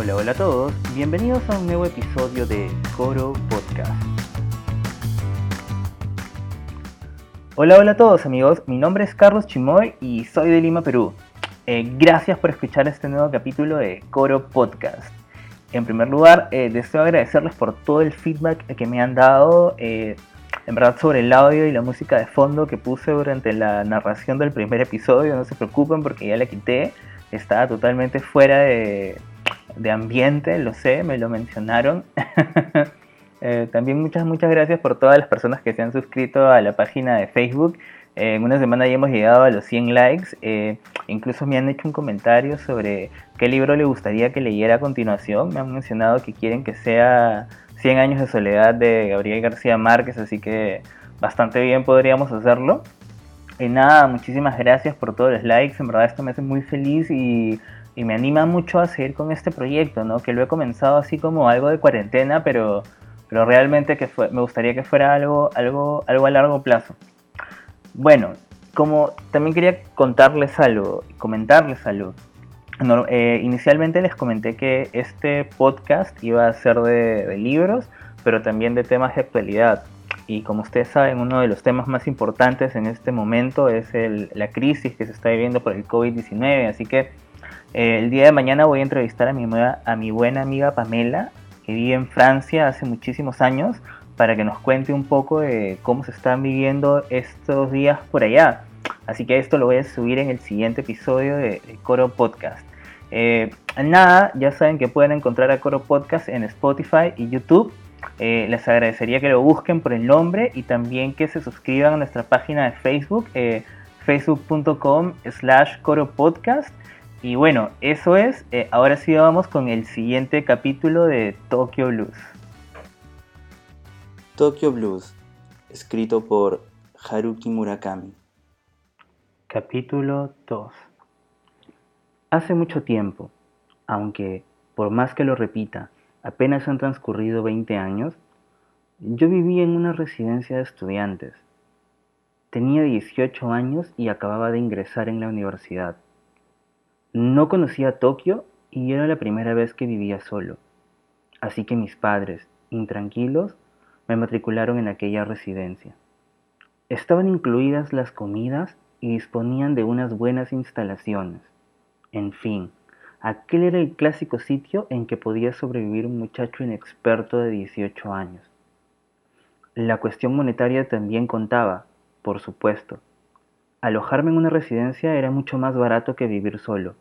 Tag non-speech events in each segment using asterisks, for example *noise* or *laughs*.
Hola, hola a todos, bienvenidos a un nuevo episodio de Coro Podcast. Hola, hola a todos amigos, mi nombre es Carlos Chimoy y soy de Lima, Perú. Eh, gracias por escuchar este nuevo capítulo de Coro Podcast. En primer lugar, eh, deseo agradecerles por todo el feedback que me han dado, eh, en verdad sobre el audio y la música de fondo que puse durante la narración del primer episodio, no se preocupen porque ya la quité, estaba totalmente fuera de, de ambiente, lo sé, me lo mencionaron. *laughs* Eh, también muchas, muchas gracias por todas las personas que se han suscrito a la página de Facebook. Eh, en una semana ya hemos llegado a los 100 likes. Eh, incluso me han hecho un comentario sobre qué libro le gustaría que leyera a continuación. Me han mencionado que quieren que sea 100 años de soledad de Gabriel García Márquez, así que bastante bien podríamos hacerlo. Y nada, muchísimas gracias por todos los likes. En verdad esto me hace muy feliz y y me anima mucho a seguir con este proyecto, ¿no? Que lo he comenzado así como algo de cuarentena, pero, pero realmente que fue, me gustaría que fuera algo, algo, algo a largo plazo. Bueno, como también quería contarles algo, comentarles algo. Eh, inicialmente les comenté que este podcast iba a ser de, libros, pero también de temas de actualidad. Y como ustedes saben, uno de los temas más importantes en este momento es la crisis que se está viviendo por el COVID-19. Así que eh, el día de mañana voy a entrevistar a mi, buena amiga Pamela, que vive en Francia hace muchísimos años, para que nos cuente un poco de cómo se están viviendo estos días por allá. Así que esto lo voy a subir en el siguiente episodio de, Coro Podcast. Eh, nada, ya saben que pueden encontrar a Coro Podcast en Spotify y YouTube. Eh, les agradecería que lo busquen por el nombre y también que se suscriban a nuestra página de Facebook, facebook.com slash Coro Podcast. Y bueno, eso es. Eh, ahora sí vamos con el siguiente capítulo de Tokyo Blues. Tokyo Blues, escrito por Haruki Murakami. Capítulo 2. Hace mucho tiempo, aunque por más que lo repita, apenas han transcurrido 20 años, yo vivía en una residencia de estudiantes. Tenía 18 años y acababa de ingresar en la universidad. No conocía Tokio y era la primera vez que vivía solo. Así que mis padres, intranquilos, me matricularon en aquella residencia. Estaban incluidas las comidas y disponían de unas buenas instalaciones. En fin, aquel era el clásico sitio en que podía sobrevivir un muchacho inexperto de 18 años. La cuestión monetaria también contaba, por supuesto, Alojarme en una residencia era mucho más barato que vivir solo.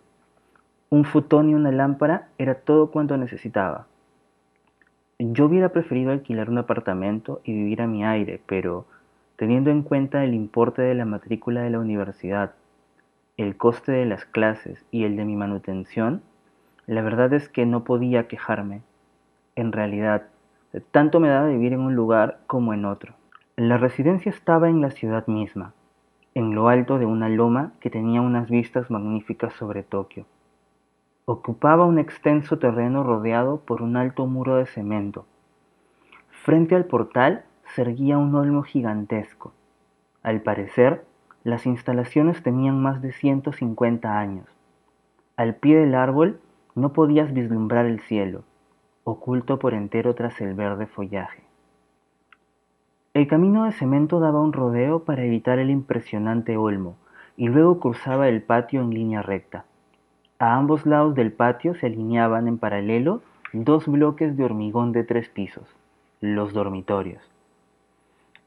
Un futón y una lámpara era todo cuanto necesitaba. Yo hubiera preferido alquilar un apartamento y vivir a mi aire, pero teniendo en cuenta el importe de la matrícula de la universidad, el coste de las clases y el de mi manutención, la verdad es que no podía quejarme. En realidad, tanto me daba vivir en un lugar como en otro. La residencia estaba en la ciudad misma, en lo alto de una loma que tenía unas vistas magníficas sobre Tokio. Ocupaba un extenso terreno rodeado por un alto muro de cemento. Frente al portal se erguía un olmo gigantesco. Al parecer, las instalaciones tenían más de 150 años. Al pie del árbol no podías vislumbrar el cielo, oculto por entero tras el verde follaje. El camino de cemento daba un rodeo para evitar el impresionante olmo y luego cruzaba el patio en línea recta. A ambos lados del patio se alineaban en paralelo dos bloques de hormigón de tres pisos, los dormitorios.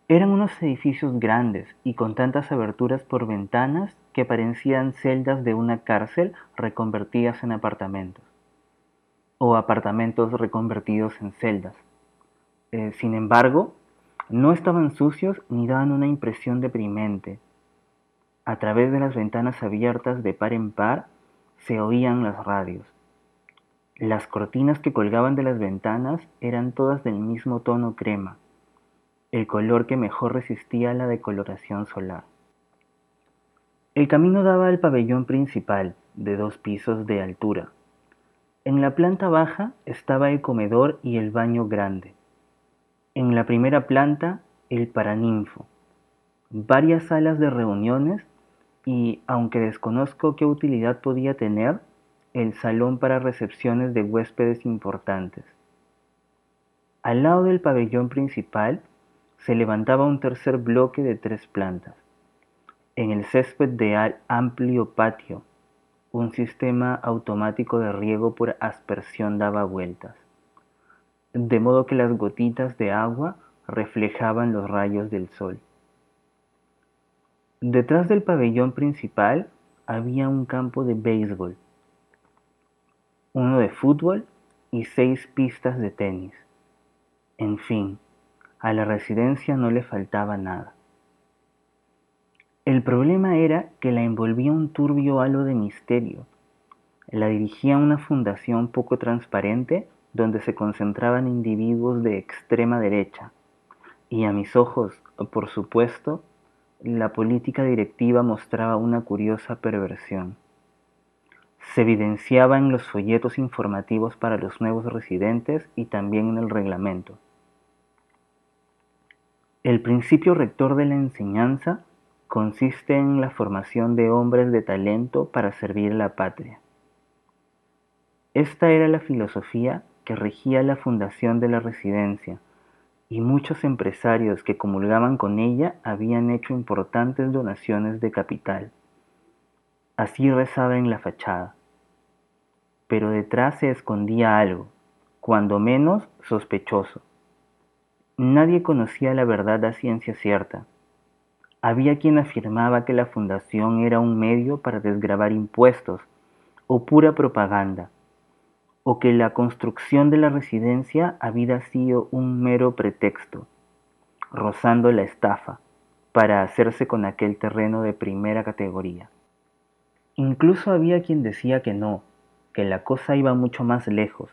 Eran unos edificios grandes y con tantas aberturas por ventanas que parecían celdas de una cárcel reconvertidas en apartamentos, o apartamentos reconvertidos en celdas. Eh, sin embargo, no estaban sucios ni daban una impresión deprimente. A través de las ventanas abiertas de par en par se oían las radios. Las cortinas que colgaban de las ventanas eran todas del mismo tono crema, el color que mejor resistía la decoloración solar. El camino daba al pabellón principal, de dos pisos de altura. En la planta baja estaba el comedor y el baño grande. En la primera planta, el Paraninfo, varias salas de reuniones y, aunque desconozco qué utilidad podía tener, el salón para recepciones de huéspedes importantes. Al lado del pabellón principal se levantaba un tercer bloque de tres plantas. En el césped de amplio patio, un sistema automático de riego por aspersión daba vueltas, de modo que las gotitas de agua reflejaban los rayos del sol. Detrás del pabellón principal había un campo de béisbol, uno de fútbol y seis pistas de tenis. En fin, a la residencia no le faltaba nada. El problema era que la envolvía un turbio halo de misterio. La dirigía una fundación poco transparente donde se concentraban individuos de extrema derecha. Y a mis ojos, por supuesto, la política directiva mostraba una curiosa perversión. Se evidenciaba en los folletos informativos para los nuevos residentes y también en el reglamento. El principio rector de la enseñanza consiste en la formación de hombres de talento para servir a la patria. Esta era la filosofía que regía la fundación de la residencia, y muchos empresarios que comulgaban con ella habían hecho importantes donaciones de capital. Así rezaba en la fachada. Pero detrás se escondía algo, cuando menos sospechoso. Nadie conocía la verdad a ciencia cierta. Había quien afirmaba que la fundación era un medio para desgravar impuestos o pura propaganda, o que la construcción de la residencia había sido un mero pretexto, rozando la estafa, para hacerse con aquel terreno de primera categoría. Incluso había quien decía que no, que la cosa iba mucho más lejos.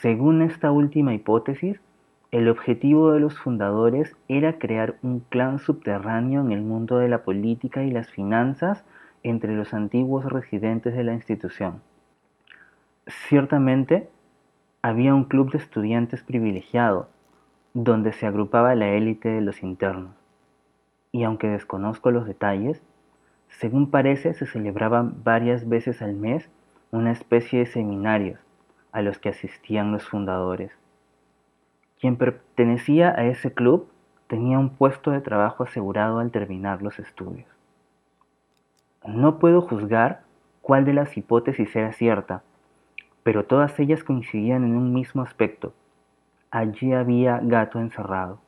Según esta última hipótesis, el objetivo de los fundadores era crear un clan subterráneo en el mundo de la política y las finanzas entre los antiguos residentes de la institución. Ciertamente, había un club de estudiantes privilegiado, donde se agrupaba la élite de los internos. Y aunque desconozco los detalles, según parece se celebraban varias veces al mes una especie de seminarios a los que asistían los fundadores. Quien pertenecía a ese club tenía un puesto de trabajo asegurado al terminar los estudios. No puedo juzgar cuál de las hipótesis era cierta, pero todas ellas coincidían en un mismo aspecto. Allí había gato encerrado.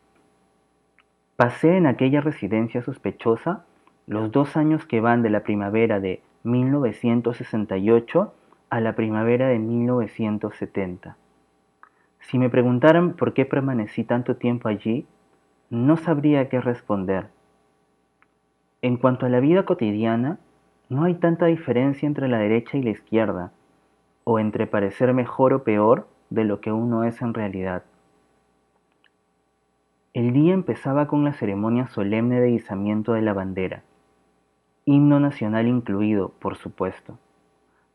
Pasé en aquella residencia sospechosa los dos años que van de la primavera de 1968 a la primavera de 1970. Si me preguntaran por qué permanecí tanto tiempo allí, no sabría qué responder. En cuanto a la vida cotidiana, no hay tanta diferencia entre la derecha y la izquierda, o entre parecer mejor o peor de lo que uno es en realidad. El día empezaba con la ceremonia solemne de izamiento de la bandera, himno nacional incluido, por supuesto.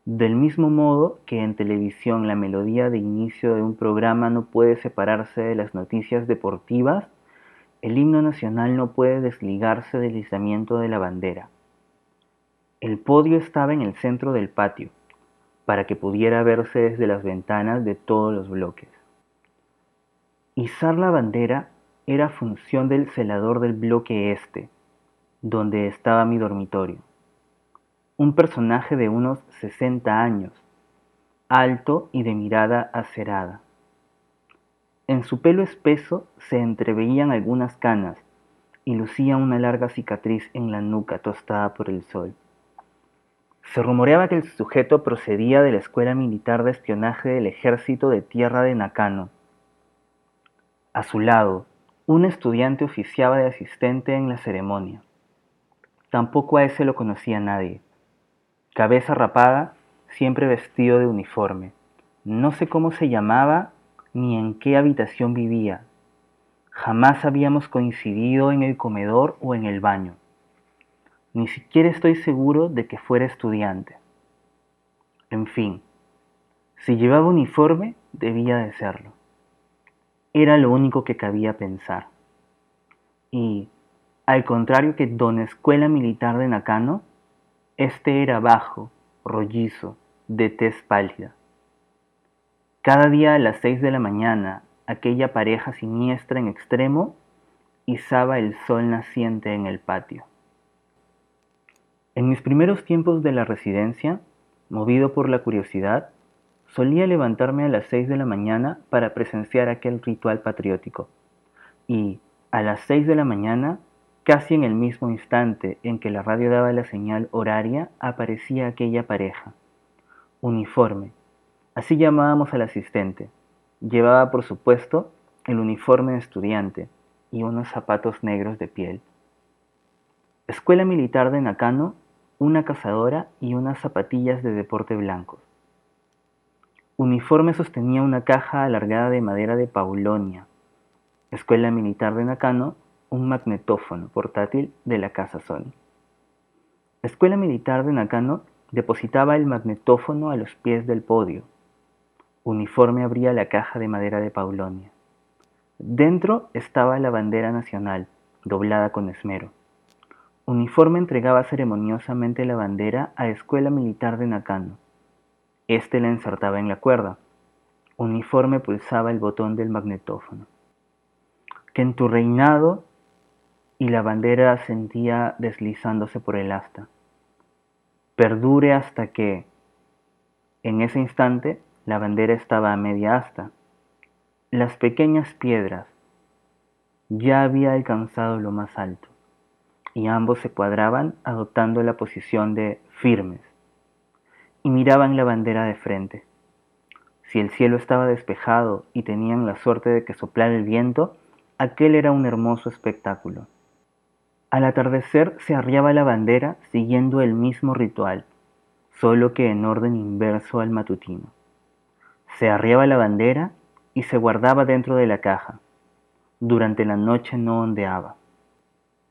Del mismo modo que en televisión la melodía de inicio de un programa no puede separarse de las noticias deportivas, el himno nacional no puede desligarse del izamiento de la bandera. El podio estaba en el centro del patio, para que pudiera verse desde las ventanas de todos los bloques. Izar la bandera era función del celador del bloque este, donde estaba mi dormitorio un personaje de unos 60 años, alto y de mirada acerada. En su pelo espeso se entreveían algunas canas y lucía una larga cicatriz en la nuca tostada por el sol. Se rumoreaba que el sujeto procedía de la Escuela Militar de Espionaje del Ejército de Tierra de Nakano. A su lado, un estudiante oficiaba de asistente en la ceremonia. Tampoco a ese lo conocía nadie cabeza rapada, siempre vestido de uniforme. No sé cómo se llamaba ni en qué habitación vivía. Jamás habíamos coincidido en el comedor o en el baño. Ni siquiera estoy seguro de que fuera estudiante. En fin, si llevaba uniforme, debía de serlo. Era lo único que cabía pensar. Y, al contrario que Don Escuela Militar de Nakano, este era bajo, rollizo, de tez pálida. Cada día a las seis de la mañana, aquella pareja siniestra en extremo izaba el sol naciente en el patio. En mis primeros tiempos de la residencia, movido por la curiosidad, solía levantarme a las seis de la mañana para presenciar aquel ritual patriótico. Y a las seis de la mañana, casi en el mismo instante en que la radio daba la señal horaria, aparecía aquella pareja. Uniforme. Así llamábamos al asistente. Llevaba, por supuesto, el uniforme de estudiante y unos zapatos negros de piel. Escuela Militar de Nakano, una cazadora y unas zapatillas de deporte blancos. Uniforme sostenía una caja alargada de madera de paulonia. Escuela Militar de Nakano, un magnetófono portátil de la casa Sony. Escuela Militar de Nakano depositaba el magnetófono a los pies del podio. Uniforme abría la caja de madera de paulonia. Dentro estaba la bandera nacional, doblada con esmero. Uniforme entregaba ceremoniosamente la bandera a Escuela Militar de Nakano. Este la ensartaba en la cuerda. Uniforme pulsaba el botón del magnetófono. Que en tu reinado y la bandera sentía deslizándose por el asta. Perdure hasta que, en ese instante, la bandera estaba a media asta. Las pequeñas piedras ya había alcanzado lo más alto y ambos se cuadraban adoptando la posición de firmes y miraban la bandera de frente. Si el cielo estaba despejado y tenían la suerte de que soplara el viento, aquel era un hermoso espectáculo. Al atardecer se arriaba la bandera siguiendo el mismo ritual, solo que en orden inverso al matutino. Se arriaba la bandera y se guardaba dentro de la caja. Durante la noche no ondeaba.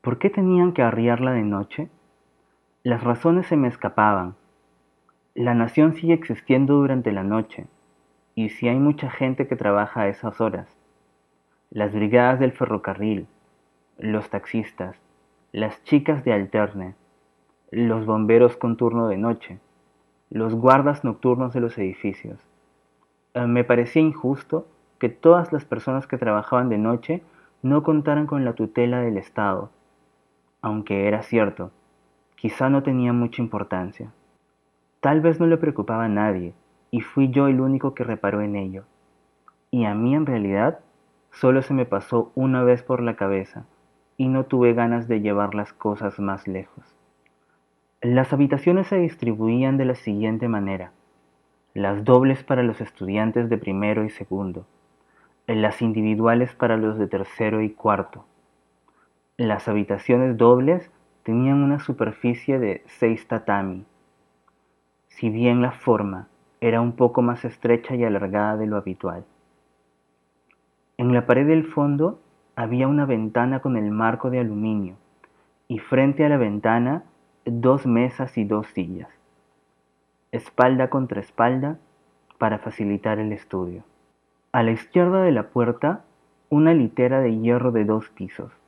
¿Por qué tenían que arriarla de noche? Las razones se me escapaban, la nación sigue existiendo durante la noche, y si hay mucha gente que trabaja a esas horas. Las brigadas del ferrocarril, los taxistas, las chicas de alterne, los bomberos con turno de noche, los guardas nocturnos de los edificios. Eh, me parecía injusto que todas las personas que trabajaban de noche no contaran con la tutela del Estado, aunque era cierto, quizá no tenía mucha importancia. Tal vez no le preocupaba a nadie, y fui yo el único que reparó en ello. Y a mí en realidad solo se me pasó una vez por la cabeza, y no tuve ganas de llevar las cosas más lejos. Las habitaciones se distribuían de la siguiente manera. Las dobles para los estudiantes de primero y segundo, las individuales para los de tercero y cuarto. Las habitaciones dobles tenían una superficie de seis tatami, si bien la forma era un poco más estrecha y alargada de lo habitual. En la pared del fondo había una ventana con el marco de aluminio y frente a la ventana dos mesas y dos sillas, espalda contra espalda para facilitar el estudio. A la izquierda de la puerta, una litera de hierro de dos pisos.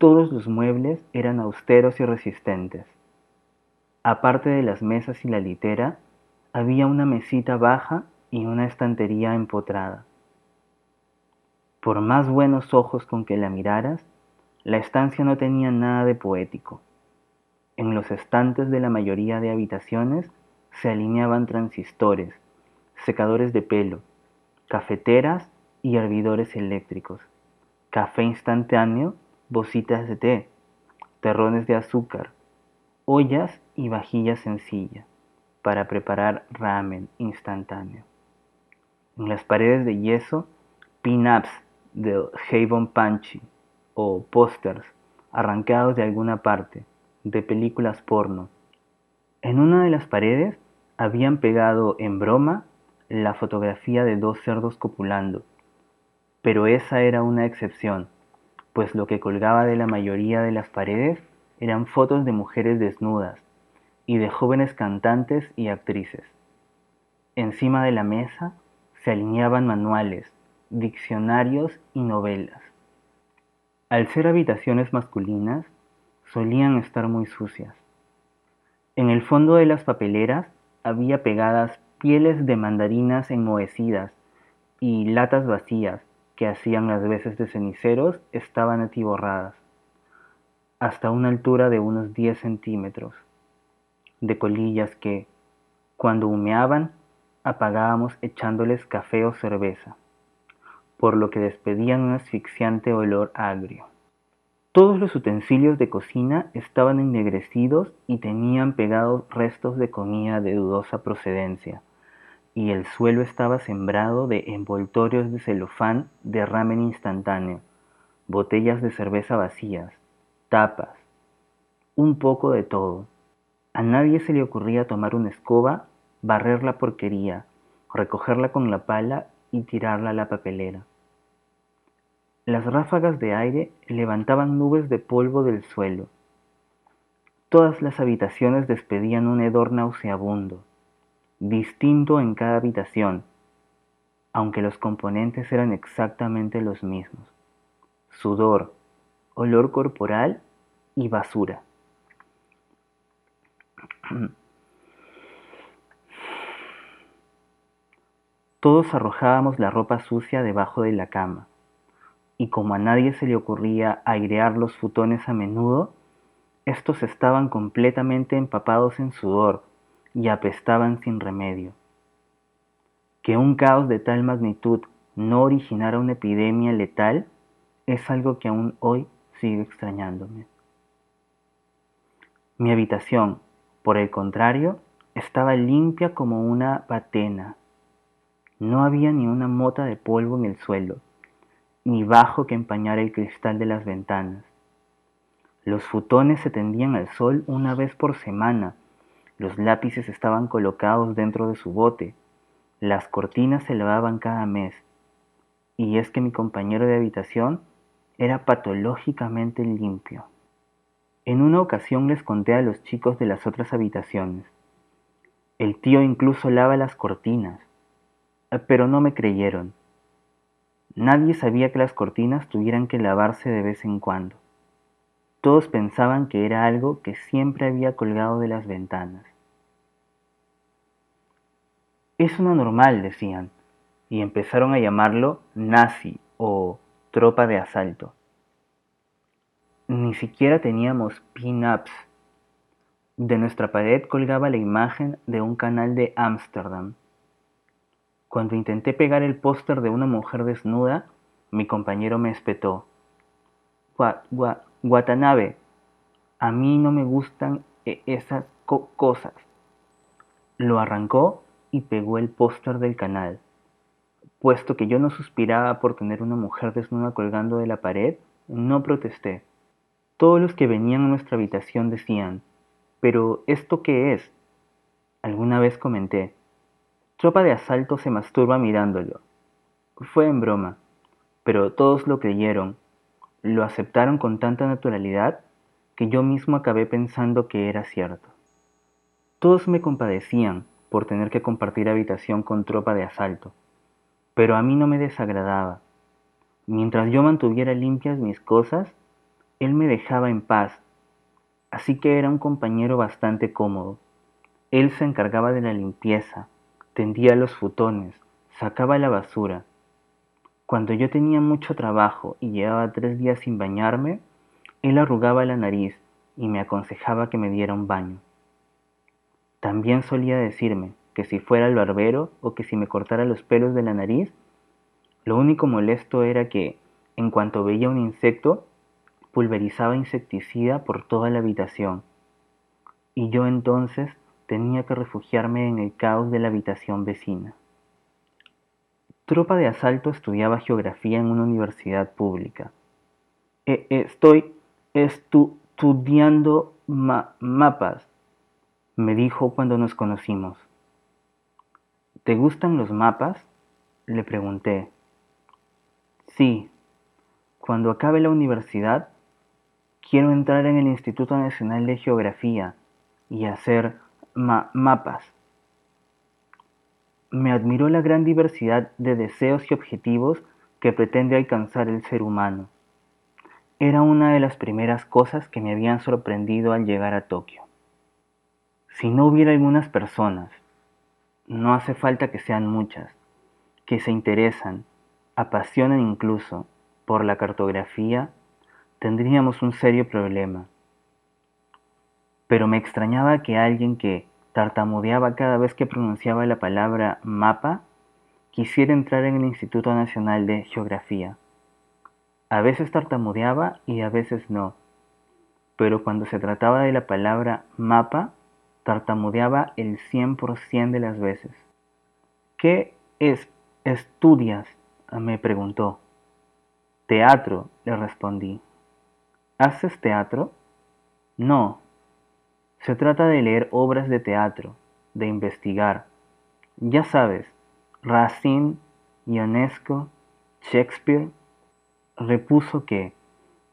Todos los muebles eran austeros y resistentes. Aparte de las mesas y la litera, había una mesita baja y una estantería empotrada. Por más buenos ojos con que la miraras, la estancia no tenía nada de poético. En los estantes de la mayoría de habitaciones se alineaban transistores, secadores de pelo, cafeteras y hervidores eléctricos, café instantáneo, bocitas de té, terrones de azúcar, ollas y vajilla sencilla para preparar ramen instantáneo. En las paredes de yeso, pin-ups del Havon Punchy o pósters arrancados de alguna parte, de películas porno. En una de las paredes habían pegado en broma la fotografía de dos cerdos copulando, pero esa era una excepción, pues lo que colgaba de la mayoría de las paredes eran fotos de mujeres desnudas y de jóvenes cantantes y actrices. Encima de la mesa se alineaban manuales, diccionarios y novelas. Al ser habitaciones masculinas, solían estar muy sucias. En el fondo de las papeleras había pegadas pieles de mandarinas enmohecidas y latas vacías que hacían las veces de ceniceros estaban atiborradas, hasta una altura de unos 10 centímetros, de colillas que, cuando humeaban, apagábamos echándoles café o cerveza, por lo que despedían un asfixiante olor agrio. Todos los utensilios de cocina estaban ennegrecidos y tenían pegados restos de comida de dudosa procedencia, y el suelo estaba sembrado de envoltorios de celofán de ramen instantáneo, botellas de cerveza vacías, tapas, un poco de todo. A nadie se le ocurría tomar una escoba, barrer la porquería, recogerla con la pala y tirarla a la papelera. Las ráfagas de aire levantaban nubes de polvo del suelo. Todas las habitaciones despedían un hedor nauseabundo distinto en cada habitación, aunque los componentes eran exactamente los mismos. Sudor, olor corporal y basura. *clears throat* Todos arrojábamos la ropa sucia debajo de la cama, y como a nadie se le ocurría airear los futones a menudo, estos estaban completamente empapados en sudor y apestaban sin remedio. Que un caos de tal magnitud no originara una epidemia letal es algo que aún hoy sigue extrañándome. Mi habitación, por el contrario, estaba limpia como una patena. No había ni una mota de polvo en el suelo, ni bajo que empañara el cristal de las ventanas. Los futones se tendían al sol una vez por semana los lápices estaban colocados dentro de su bote. Las cortinas se lavaban cada mes. Y es que mi compañero de habitación era patológicamente limpio. En una ocasión les conté a los chicos de las otras habitaciones. El tío incluso lava las cortinas, pero no me creyeron. Nadie sabía que las cortinas tuvieran que lavarse de vez en cuando. Todos pensaban que era algo que siempre había colgado de las ventanas. Es una normal, decían, y empezaron a llamarlo nazi o tropa de asalto. Ni siquiera teníamos pin-ups. De nuestra pared colgaba la imagen de un canal de Ámsterdam. Cuando intenté pegar el póster de una mujer desnuda, mi compañero me espetó. Guatanabe, a mí no me gustan e-, esas cosas. Lo arrancó y pegó el póster del canal. Puesto que yo no suspiraba por tener una mujer desnuda colgando de la pared, no protesté. Todos los que venían a nuestra habitación decían, ¿pero esto qué es? Alguna vez comenté, tropa de asalto se masturba mirándolo. Fue en broma, pero todos lo creyeron, lo aceptaron con tanta naturalidad que yo mismo acabé pensando que era cierto. Todos me compadecían, por tener que compartir habitación con tropa de asalto, pero a mí no me desagradaba. Mientras yo mantuviera limpias mis cosas, él me dejaba en paz, así que era un compañero bastante cómodo. Él se encargaba de la limpieza, tendía los futones, sacaba la basura. Cuando yo tenía mucho trabajo y llevaba tres días sin bañarme, él arrugaba la nariz y me aconsejaba que me diera un baño. También solía decirme que si fuera el barbero o que si me cortara los pelos de la nariz, lo único molesto era que, en cuanto veía un insecto, pulverizaba insecticida por toda la habitación. Y yo entonces tenía que refugiarme en el caos de la habitación vecina. Tropa de asalto estudiaba geografía en una universidad pública. E, estoy estudiando mapas, me dijo cuando nos conocimos. ¿Te gustan los mapas? Le pregunté. Sí, cuando acabe la universidad, quiero entrar en el Instituto Nacional de Geografía y hacer mapas. Me admiró la gran diversidad de deseos y objetivos que pretende alcanzar el ser humano. Era una de las primeras cosas que me habían sorprendido al llegar a Tokio. Si no hubiera algunas personas, no hace falta que sean muchas, que se interesan, apasionan incluso por la cartografía, tendríamos un serio problema. Pero me extrañaba que alguien que tartamudeaba cada vez que pronunciaba la palabra mapa quisiera entrar en el Instituto Nacional de Geografía. A veces tartamudeaba y a veces no, pero cuando se trataba de la palabra mapa, tartamudeaba el 100% de las veces. ¿Qué es, estudias? me preguntó. Teatro, le respondí. ¿Haces teatro? No. Se trata de leer obras de teatro, de investigar. Ya sabes, Racine, Ionesco, Shakespeare. Repuso que,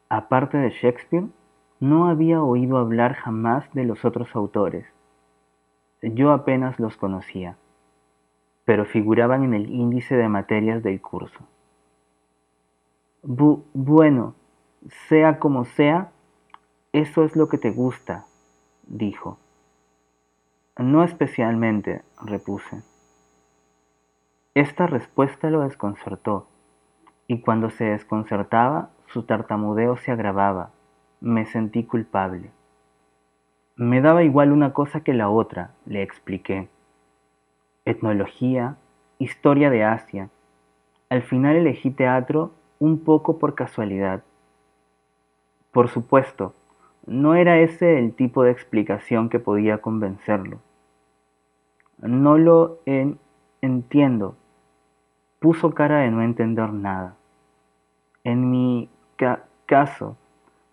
aparte de Shakespeare, no había oído hablar jamás de los otros autores. Yo apenas los conocía, pero figuraban en el índice de materias del curso. bueno, sea como sea, eso es lo que te gusta, dijo. No especialmente, repuse. Esta respuesta lo desconcertó, y cuando se desconcertaba, su tartamudeo se agravaba. Me sentí culpable. Me daba igual una cosa que la otra, le expliqué. Etnología, historia de Asia. Al final elegí teatro un poco por casualidad. Por supuesto, no era ese el tipo de explicación que podía convencerlo. No lo entiendo. Puso cara de no entender nada. En mi caso,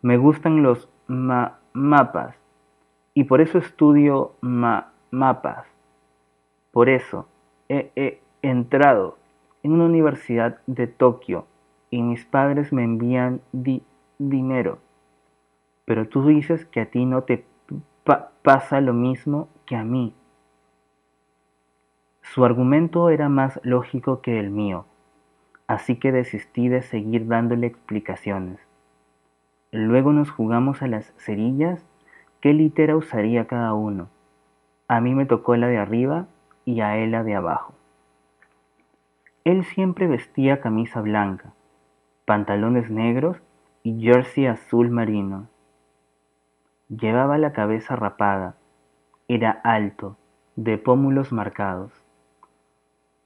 me gustan los mapas y por eso estudio mapas. Por eso he, entrado en una universidad de Tokio y mis padres me envían dinero. Pero tú dices que a ti no te pasa lo mismo que a mí. Su argumento era más lógico que el mío, así que desistí de seguir dándole explicaciones. Luego nos jugamos a las cerillas qué litera usaría cada uno. A mí me tocó la de arriba y a él la de abajo. Él siempre vestía camisa blanca, pantalones negros y jersey azul marino. Llevaba la cabeza rapada, era alto, de pómulos marcados.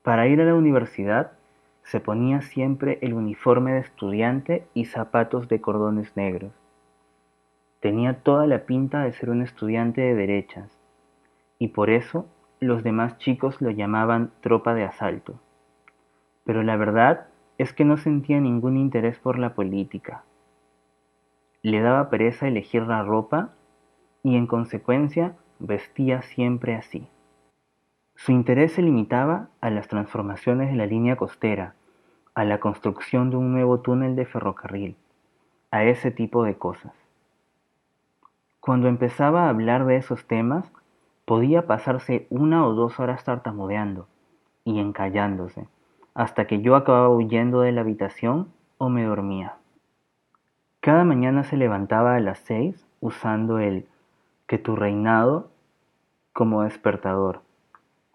Para ir a la universidad se ponía siempre el uniforme de estudiante y zapatos de cordones negros. Tenía toda la pinta de ser un estudiante de derechas, y por eso los demás chicos lo llamaban tropa de asalto. Pero la verdad es que no sentía ningún interés por la política. Le daba pereza elegir la ropa y en consecuencia vestía siempre así. Su interés se limitaba a las transformaciones de la línea costera, a la construcción de un nuevo túnel de ferrocarril, a ese tipo de cosas. Cuando empezaba a hablar de esos temas, podía pasarse una o dos horas tartamudeando y encallándose, hasta que yo acababa huyendo de la habitación o me dormía. Cada mañana se levantaba a las seis usando el que tu reinado como despertador.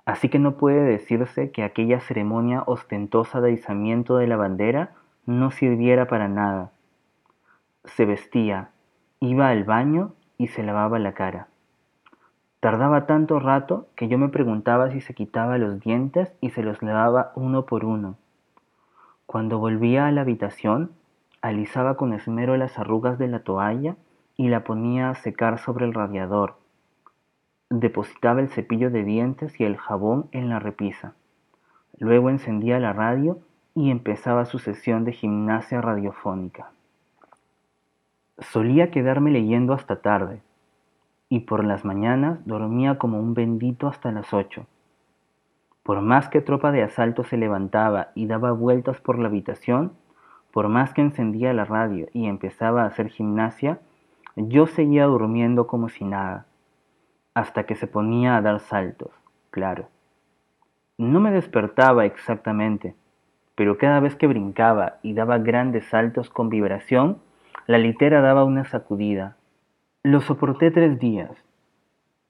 Así que no puede decirse que aquella ceremonia ostentosa de izamiento de la bandera no sirviera para nada. Se vestía, iba al baño y se lavaba la cara. Tardaba tanto rato que yo me preguntaba si se quitaba los dientes y se los lavaba uno por uno. Cuando volvía a la habitación, alisaba con esmero las arrugas de la toalla y la ponía a secar sobre el radiador. Depositaba el cepillo de dientes y el jabón en la repisa. Luego encendía la radio y empezaba su sesión de gimnasia radiofónica. Solía quedarme leyendo hasta tarde, y por las mañanas dormía como un bendito hasta las ocho. Por más que tropa de asalto se levantaba y daba vueltas por la habitación, por más que encendía la radio y empezaba a hacer gimnasia, yo seguía durmiendo como si nada, hasta que se ponía a dar saltos, claro. No me despertaba exactamente, pero cada vez que brincaba y daba grandes saltos con vibración, la litera daba una sacudida. Lo soporté tres días.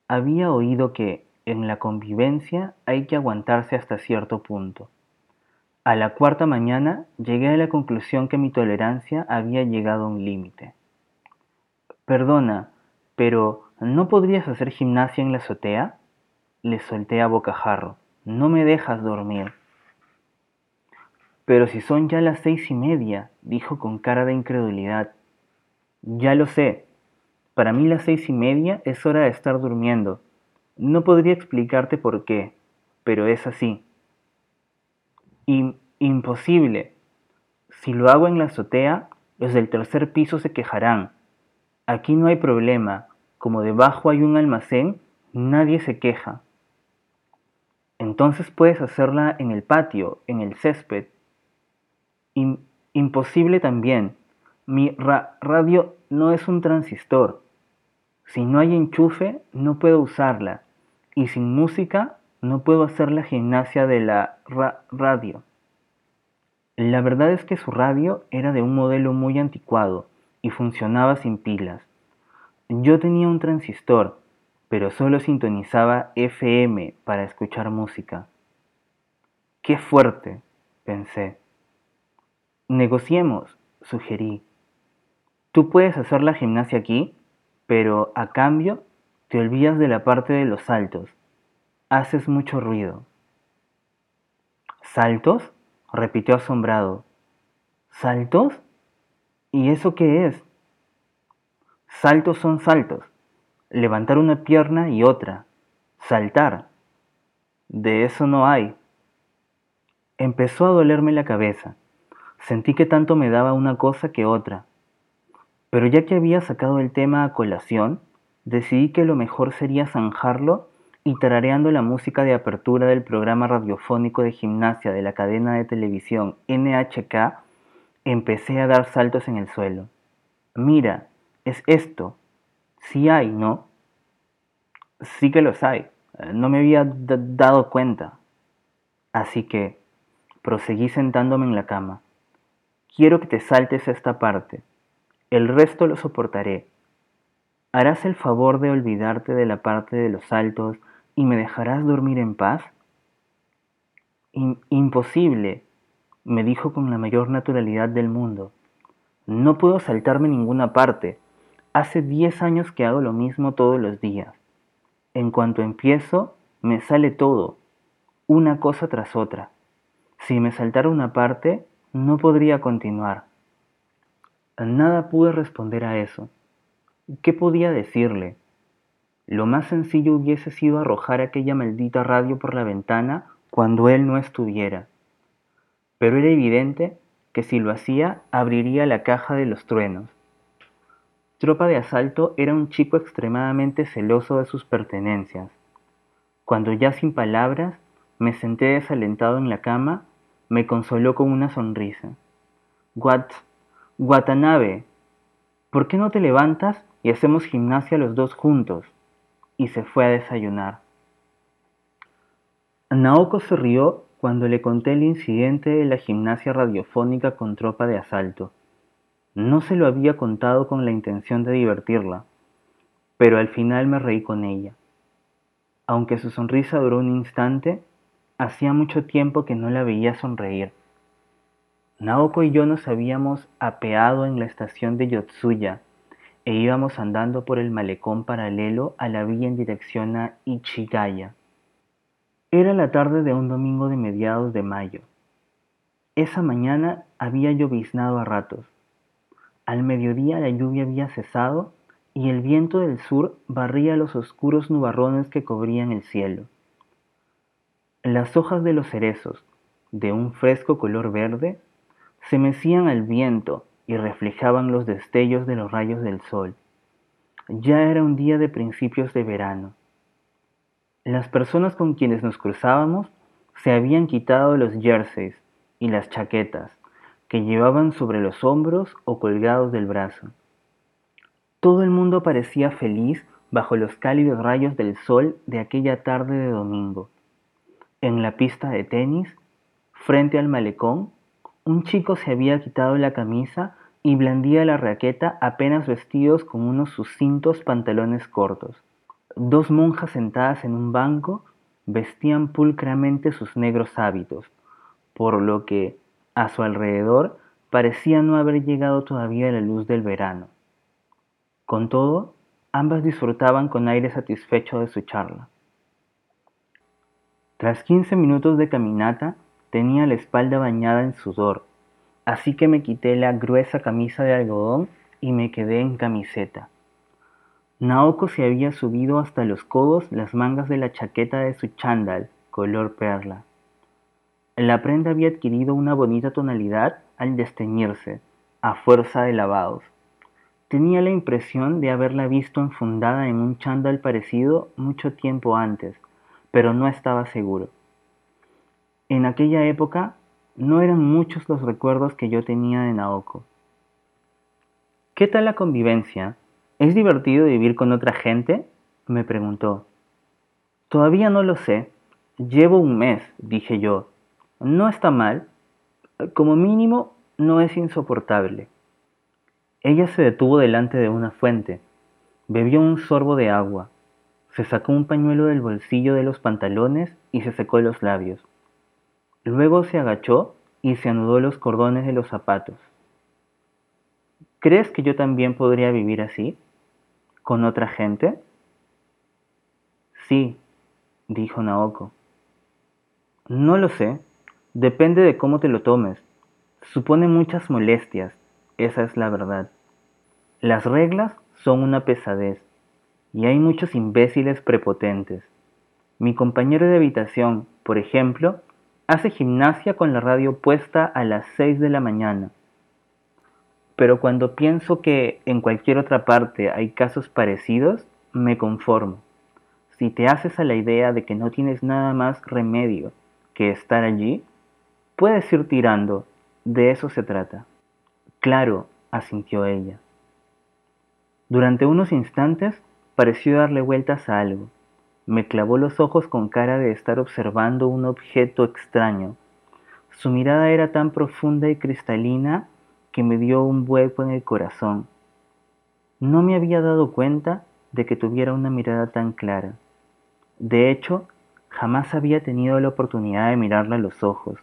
Había oído que en la convivencia hay que aguantarse hasta cierto punto. A la cuarta mañana llegué a la conclusión que mi tolerancia había llegado a un límite. Perdona, pero ¿no podrías hacer gimnasia en la azotea? Le solté a bocajarro. No me dejas dormir. Pero si son ya las seis y media, dijo con cara de incredulidad. Ya lo sé. Para mí las seis y media es hora de estar durmiendo. No podría explicarte por qué, pero es así. imposible. Si lo hago en la azotea, los del tercer piso se quejarán. Aquí no hay problema. Como debajo hay un almacén, nadie se queja. Entonces puedes hacerla en el patio, en el césped, imposible también. Mi radio no es un transistor. Si no hay enchufe, no puedo usarla. Y sin música, no puedo hacer la gimnasia de la radio. La verdad es que su radio era de un modelo muy anticuado y funcionaba sin pilas. Yo tenía un transistor, pero solo sintonizaba FM para escuchar música. ¡Qué fuerte! pensé. Negociemos, sugerí. Tú puedes hacer la gimnasia aquí, pero a cambio te olvidas de la parte de los saltos. Haces mucho ruido. ¿Saltos? repitió asombrado. ¿Saltos? ¿Y eso qué es? Saltos son saltos. Levantar una pierna y otra. Saltar. De eso no hay. Empezó a dolerme la cabeza. Sentí que tanto me daba una cosa que otra. Pero ya que había sacado el tema a colación, decidí que lo mejor sería zanjarlo y tarareando la música de apertura del programa radiofónico de gimnasia de la cadena de televisión NHK, empecé a dar saltos en el suelo. Mira, es esto. Sí hay, ¿no? Sí que los hay. No me había dado cuenta. Así que proseguí sentándome en la cama. Quiero que te saltes esta parte. El resto lo soportaré. ¿Harás el favor de olvidarte de la parte de los saltos y me dejarás dormir en paz? imposible, me dijo con la mayor naturalidad del mundo. No puedo saltarme ninguna parte. Hace diez años que hago lo mismo todos los días. En cuanto empiezo, me sale todo, una cosa tras otra. Si me saltara una parte, no podría continuar. Nada pude responder a eso. ¿Qué podía decirle? Lo más sencillo hubiese sido arrojar aquella maldita radio por la ventana cuando él no estuviera. Pero era evidente que si lo hacía abriría la caja de los truenos. Tropa de Asalto era un chico extremadamente celoso de sus pertenencias. Cuando ya sin palabras me senté desalentado en la cama me consoló con una sonrisa. Wat, Watanabe, ¿por qué no te levantas y hacemos gimnasia los dos juntos? Y se fue a desayunar. Naoko se rió cuando le conté el incidente de la gimnasia radiofónica con tropa de asalto. No se lo había contado con la intención de divertirla, pero al final me reí con ella. Aunque su sonrisa duró un instante, Hacía mucho tiempo que no la veía sonreír. Naoko y yo nos habíamos apeado en la estación de Yotsuya e íbamos andando por el malecón paralelo a la vía en dirección a Ichigaya. Era la tarde de un domingo de mediados de mayo. Esa mañana había lloviznado a ratos. Al mediodía la lluvia había cesado y el viento del sur barría los oscuros nubarrones que cubrían el cielo. Las hojas de los cerezos, de un fresco color verde, se mecían al viento y reflejaban los destellos de los rayos del sol. Ya era un día de principios de verano. Las personas con quienes nos cruzábamos se habían quitado los jerseys y las chaquetas que llevaban sobre los hombros o colgados del brazo. Todo el mundo parecía feliz bajo los cálidos rayos del sol de aquella tarde de domingo. En la pista de tenis, frente al malecón, un chico se había quitado la camisa y blandía la raqueta apenas vestidos con unos sucintos pantalones cortos. Dos monjas sentadas en un banco vestían pulcramente sus negros hábitos, por lo que a su alrededor parecía no haber llegado todavía la luz del verano. Con todo, ambas disfrutaban con aire satisfecho de su charla. Tras quince minutos de caminata, tenía la espalda bañada en sudor, así que me quité la gruesa camisa de algodón y me quedé en camiseta. Naoko se había subido hasta los codos las mangas de la chaqueta de su chándal, color perla. La prenda había adquirido una bonita tonalidad al desteñirse, a fuerza de lavados. Tenía la impresión de haberla visto enfundada en un chándal parecido mucho tiempo antes, pero no estaba seguro. En aquella época no eran muchos los recuerdos que yo tenía de Naoko. ¿Qué tal la convivencia? ¿Es divertido vivir con otra gente? me preguntó. Todavía no lo sé. Llevo un mes, dije yo. No está mal. Como mínimo, no es insoportable. Ella se detuvo delante de una fuente. Bebió un sorbo de agua. Se sacó un pañuelo del bolsillo de los pantalones y se secó los labios. Luego se agachó y se anudó los cordones de los zapatos. ¿Crees que yo también podría vivir así? con otra gente? Sí, dijo Naoko. No lo sé, depende de cómo te lo tomes. Supone muchas molestias, esa es la verdad. Las reglas son una pesadez y hay muchos imbéciles prepotentes. Mi compañero de habitación, por ejemplo, hace gimnasia con la radio puesta a las 6 de la mañana pero cuando pienso que en cualquier otra parte hay casos parecidos, me conformo. Si te haces a la idea de que no tienes nada más remedio que estar allí, puedes ir tirando, de eso se trata. Claro, asintió ella. Durante unos instantes pareció darle vueltas a algo. Me clavó los ojos con cara de estar observando un objeto extraño. Su mirada era tan profunda y cristalina que me dio un hueco en el corazón. No me había dado cuenta de que tuviera una mirada tan clara. De hecho, jamás había tenido la oportunidad de mirarla a los ojos.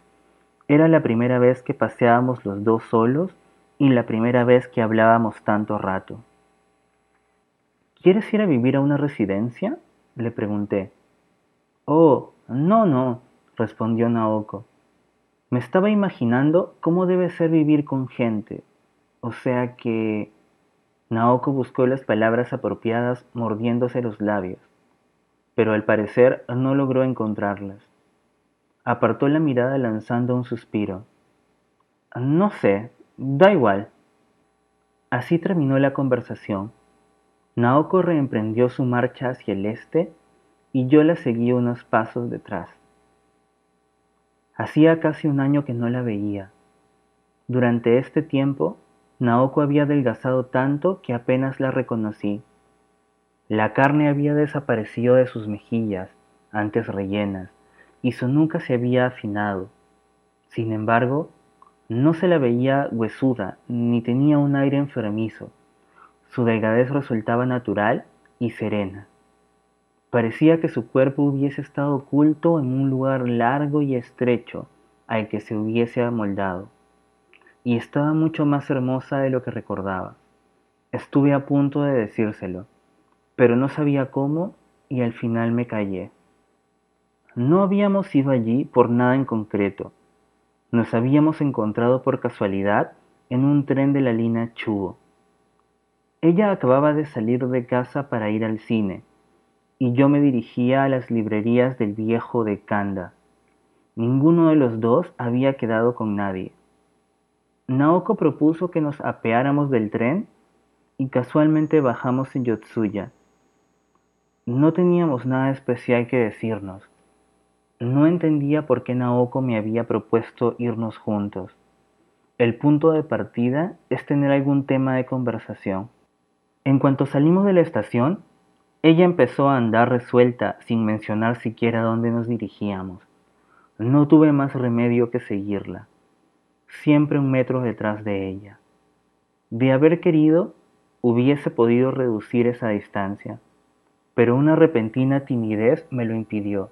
Era la primera vez que paseábamos los dos solos y la primera vez que hablábamos tanto rato. ¿Quieres ir a vivir a una residencia? Le pregunté. Oh, no, no, respondió Naoko. Me estaba imaginando cómo debe ser vivir con gente. O sea que Naoko buscó las palabras apropiadas mordiéndose los labios, pero al parecer no logró encontrarlas. Apartó la mirada lanzando un suspiro. No sé, da igual. Así terminó la conversación. Naoko reemprendió su marcha hacia el este y yo la seguí unos pasos detrás. Hacía casi un año que no la veía. Durante este tiempo, Naoko había adelgazado tanto que apenas la reconocí. La carne había desaparecido de sus mejillas, antes rellenas, y su nuca se había afinado. Sin embargo, no se la veía huesuda ni tenía un aire enfermizo. Su delgadez resultaba natural y serena. Parecía que su cuerpo hubiese estado oculto en un lugar largo y estrecho al que se hubiese amoldado, y estaba mucho más hermosa de lo que recordaba. Estuve a punto de decírselo, pero no sabía cómo y al final me callé. No habíamos ido allí por nada en concreto. Nos habíamos encontrado por casualidad en un tren de la línea Chugo. Ella acababa de salir de casa para ir al cine y yo me dirigía a las librerías del viejo de Kanda. Ninguno de los dos había quedado con nadie. Naoko propuso que nos apeáramos del tren y casualmente bajamos en Yotsuya. No teníamos nada especial que decirnos. No entendía por qué Naoko me había propuesto irnos juntos. El punto de partida es tener algún tema de conversación. En cuanto salimos de la estación, ella empezó a andar resuelta sin mencionar siquiera dónde nos dirigíamos. No tuve más remedio que seguirla, siempre un metro detrás de ella. De haber querido, hubiese podido reducir esa distancia, pero una repentina timidez me lo impidió.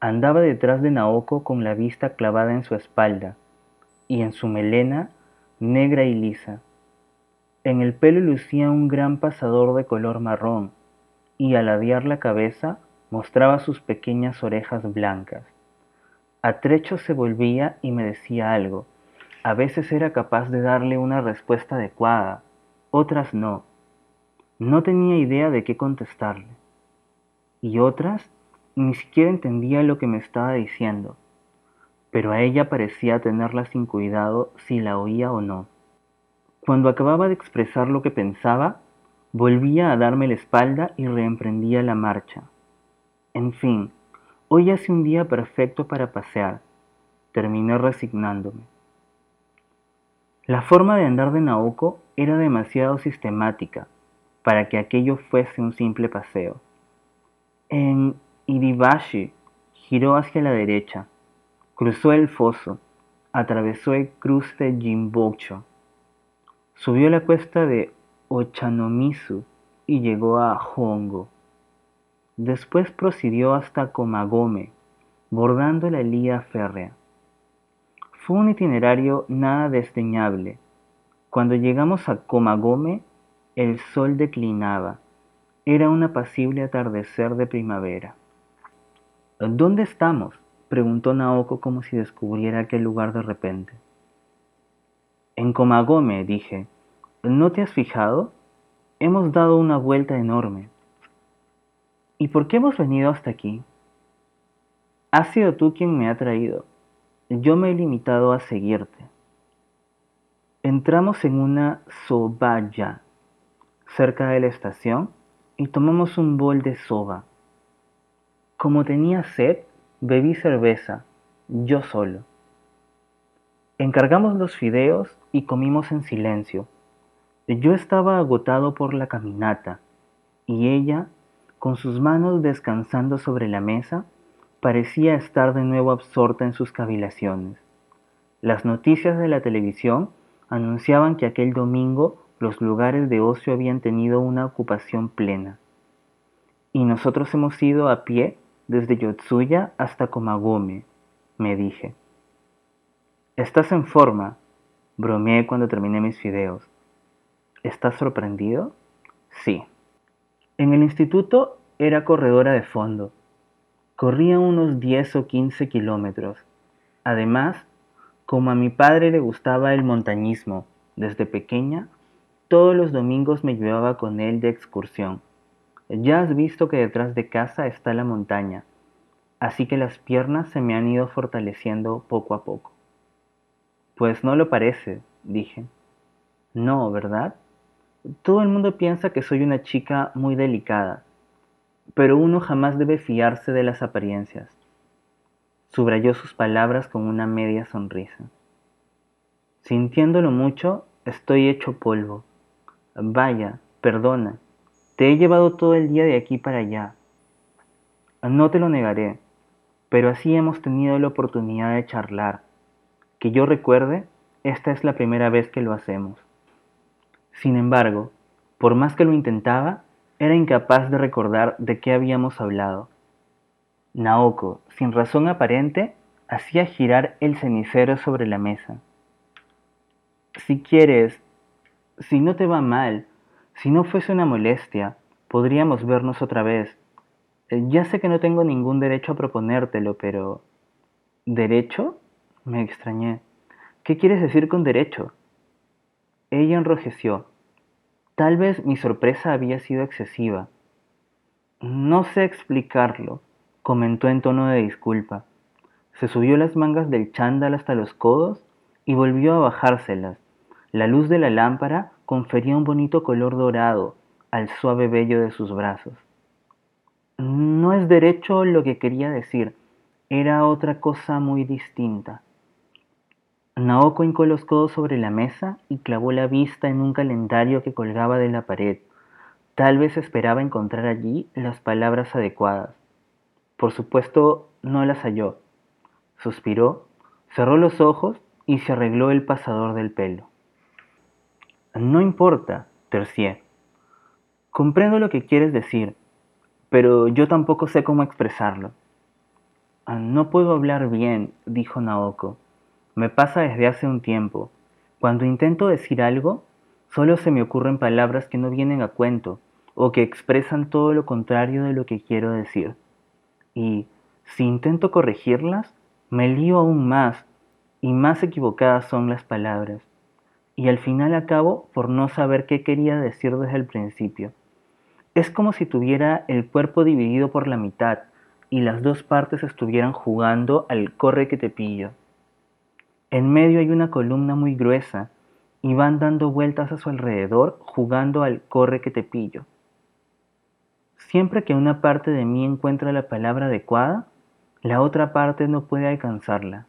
Andaba detrás de Naoko con la vista clavada en su espalda y en su melena negra y lisa. En el pelo lucía un gran pasador de color marrón y al ladear la cabeza mostraba sus pequeñas orejas blancas. A trechos se volvía y me decía algo. A veces era capaz de darle una respuesta adecuada, otras no. No tenía idea de qué contestarle. Y otras ni siquiera entendía lo que me estaba diciendo, pero a ella parecía tenerla sin cuidado si la oía o no. Cuando acababa de expresar lo que pensaba, volvía a darme la espalda y reemprendía la marcha. En fin, hoy hace un día perfecto para pasear. Terminé resignándome. La forma de andar de Naoko era demasiado sistemática para que aquello fuese un simple paseo. En Iribashi giró hacia la derecha, cruzó el foso, atravesó el cruce de Jimbocho, subió la cuesta de Ochanomizu y llegó a Hongo. Después prosiguió hasta Komagome, bordando la lía férrea. Fue un itinerario nada desdeñable. Cuando llegamos a Komagome, el sol declinaba. Era un apacible atardecer de primavera. ¿Dónde estamos? preguntó Naoko como si descubriera aquel lugar de repente. En Komagome, dije. ¿No te has fijado? Hemos dado una vuelta enorme. ¿Y por qué hemos venido hasta aquí? Has sido tú quien me ha traído. Yo me he limitado a seguirte. Entramos en una sobaya cerca de la estación y tomamos un bol de soba. Como tenía sed, bebí cerveza, yo solo. Encargamos los fideos y comimos en silencio. Yo estaba agotado por la caminata y ella con sus manos descansando sobre la mesa, parecía estar de nuevo absorta en sus cavilaciones. Las noticias de la televisión anunciaban que aquel domingo los lugares de ocio habían tenido una ocupación plena. Y nosotros hemos ido a pie desde Yotsuya hasta Komagome, me dije. ¿Estás en forma? Bromeé cuando terminé mis fideos. ¿Estás sorprendido? Sí. En el instituto era corredora de fondo. Corría unos 10 o 15 kilómetros. Además, como a mi padre le gustaba el montañismo desde pequeña, todos los domingos me llevaba con él de excursión. Ya has visto que detrás de casa está la montaña, así que las piernas se me han ido fortaleciendo poco a poco. Pues no lo parece, dije. No, ¿verdad? Todo el mundo piensa que soy una chica muy delicada, pero uno jamás debe fiarse de las apariencias. Subrayó sus palabras con una media sonrisa. Sintiéndolo mucho, estoy hecho polvo. Vaya, perdona, te he llevado todo el día de aquí para allá. No te lo negaré, pero así hemos tenido la oportunidad de charlar. Que yo recuerde, esta es la primera vez que lo hacemos. Sin embargo, por más que lo intentaba, era incapaz de recordar de qué habíamos hablado. Naoko, sin razón aparente, hacía girar el cenicero sobre la mesa. Si quieres, si no te va mal, si no fuese una molestia, podríamos vernos otra vez. Ya sé que no tengo ningún derecho a proponértelo, pero... ¿Derecho? Me extrañé. ¿Qué quieres decir con derecho? Ella enrojeció. Tal vez mi sorpresa había sido excesiva. No sé explicarlo, comentó en tono de disculpa. Se subió las mangas del chándal hasta los codos y volvió a bajárselas. La luz de la lámpara confería un bonito color dorado al suave vello de sus brazos. No es derecho lo que quería decir, era otra cosa muy distinta. Naoko hincó los codos sobre la mesa y clavó la vista en un calendario que colgaba de la pared. Tal vez esperaba encontrar allí las palabras adecuadas. Por supuesto, no las halló. Suspiró, cerró los ojos y se arregló el pasador del pelo. No importa, tercié. Comprendo lo que quieres decir, pero yo tampoco sé cómo expresarlo. Ah, no puedo hablar bien, dijo Naoko. Me pasa desde hace un tiempo. Cuando intento decir algo, solo se me ocurren palabras que no vienen a cuento o que expresan todo lo contrario de lo que quiero decir. Y si intento corregirlas, me lío aún más y más equivocadas son las palabras. Y al final acabo por no saber qué quería decir desde el principio. Es como si tuviera el cuerpo dividido por la mitad y las dos partes estuvieran jugando al corre que te pillo. En medio hay una columna muy gruesa y van dando vueltas a su alrededor jugando al corre que te pillo. Siempre que una parte de mí encuentra la palabra adecuada, la otra parte no puede alcanzarla.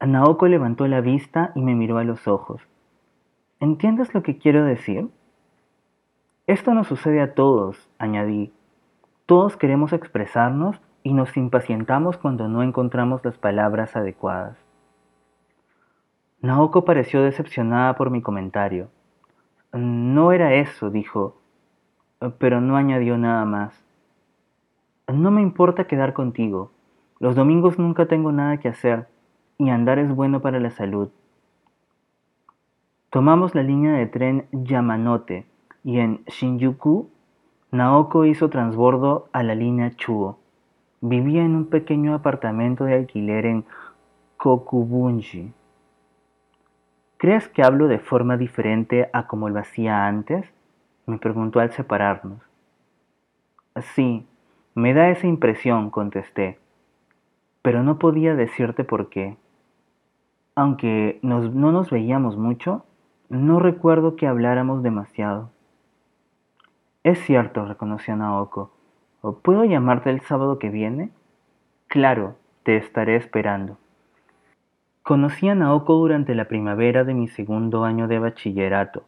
Naoko levantó la vista y me miró a los ojos. ¿Entiendes lo que quiero decir? Esto nos sucede a todos, añadí. Todos queremos expresarnos y nos impacientamos cuando no encontramos las palabras adecuadas. Naoko pareció decepcionada por mi comentario. No era eso, dijo, pero no añadió nada más. No me importa quedar contigo. Los domingos nunca tengo nada que hacer y andar es bueno para la salud. Tomamos la línea de tren Yamanote y en Shinjuku, Naoko hizo transbordo a la línea Chuo. Vivía en un pequeño apartamento de alquiler en Kokubunji. ¿Crees que hablo de forma diferente a como lo hacía antes? me preguntó al separarnos. Sí, me da esa impresión, contesté, pero no podía decirte por qué. Aunque no nos veíamos mucho, no recuerdo que habláramos demasiado. Es cierto, reconoció Naoko. ¿Puedo llamarte el sábado que viene? Claro, te estaré esperando. Conocí a Naoko durante la primavera de mi segundo año de bachillerato.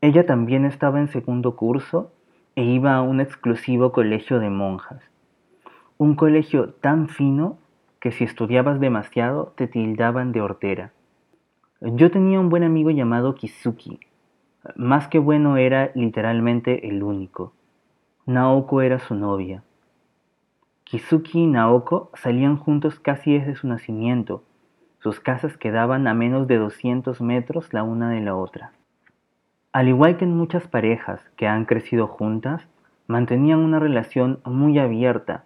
Ella también estaba en segundo curso e iba a un exclusivo colegio de monjas. Un colegio tan fino que si estudiabas demasiado te tildaban de hortera. Yo tenía un buen amigo llamado Kizuki. Más que bueno era literalmente el único. Naoko era su novia. Kizuki y Naoko salían juntos casi desde su nacimiento. Sus casas quedaban a menos de 200 metros la una de la otra. Al igual que en muchas parejas que han crecido juntas, mantenían una relación muy abierta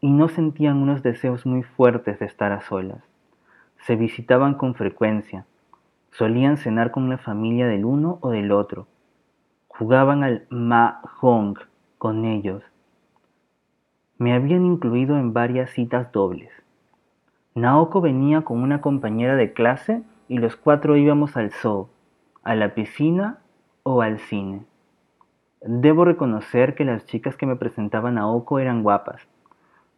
y no sentían unos deseos muy fuertes de estar a solas. Se visitaban con frecuencia, solían cenar con la familia del uno o del otro, jugaban al mahjong con ellos. Me habían incluido en varias citas dobles. Naoko venía con una compañera de clase y los cuatro íbamos al zoo, a la piscina o al cine. Debo reconocer que las chicas que me presentaban a Naoko eran guapas,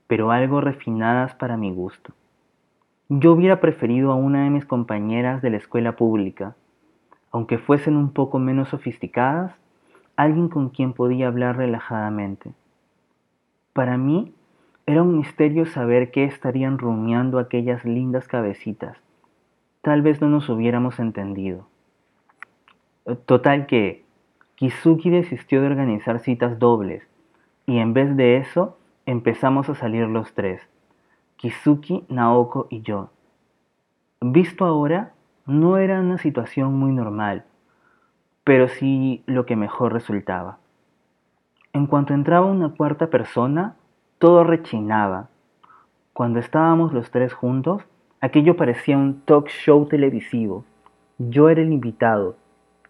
pero algo refinadas para mi gusto. Yo hubiera preferido a una de mis compañeras de la escuela pública, aunque fuesen un poco menos sofisticadas, alguien con quien podía hablar relajadamente. Para mí era un misterio saber qué estarían rumiando aquellas lindas cabecitas. Tal vez no nos hubiéramos entendido. Total que Kizuki desistió de organizar citas dobles y en vez de eso empezamos a salir los tres, Kizuki, Naoko y yo. Visto ahora, no era una situación muy normal, pero sí lo que mejor resultaba. En cuanto entraba una cuarta persona, todo rechinaba. Cuando estábamos los tres juntos, aquello parecía un talk show televisivo. Yo era el invitado,